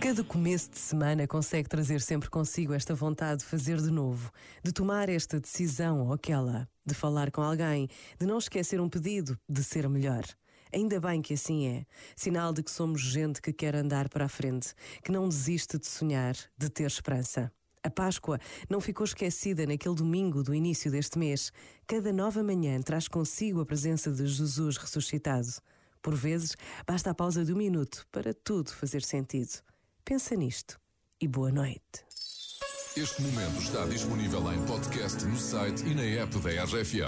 Cada começo de semana consegue trazer sempre consigo esta vontade de fazer de novo, de tomar esta decisão ou aquela, de falar com alguém, de não esquecer um pedido, de ser melhor. Ainda bem que assim é. Sinal de que somos gente que quer andar para a frente, que não desiste de sonhar, de ter esperança. A Páscoa não ficou esquecida naquele domingo do início deste mês. Cada nova manhã traz consigo a presença de Jesus ressuscitado. Por vezes, basta a pausa de um minuto para tudo fazer sentido. Pensa nisto e boa noite. Este momento está disponível em podcast no site e na app da RFM.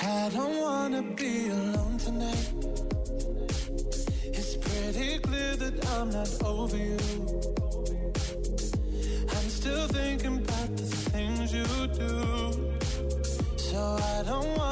I don't wanna be alone tonight. It's pretty clear that I'm not over you.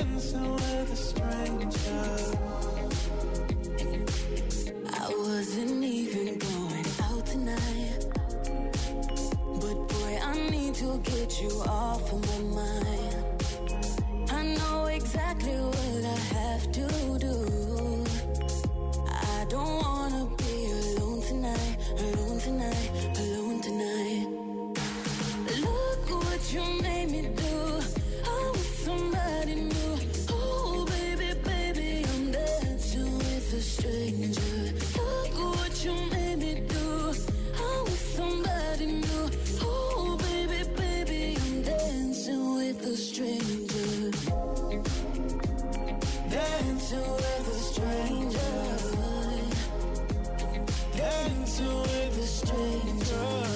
I wasn't even going out tonight. But boy, I need to get you off of my mind. I know exactly what I have to do. I don't wanna be alone tonight, alone tonight, to with a stranger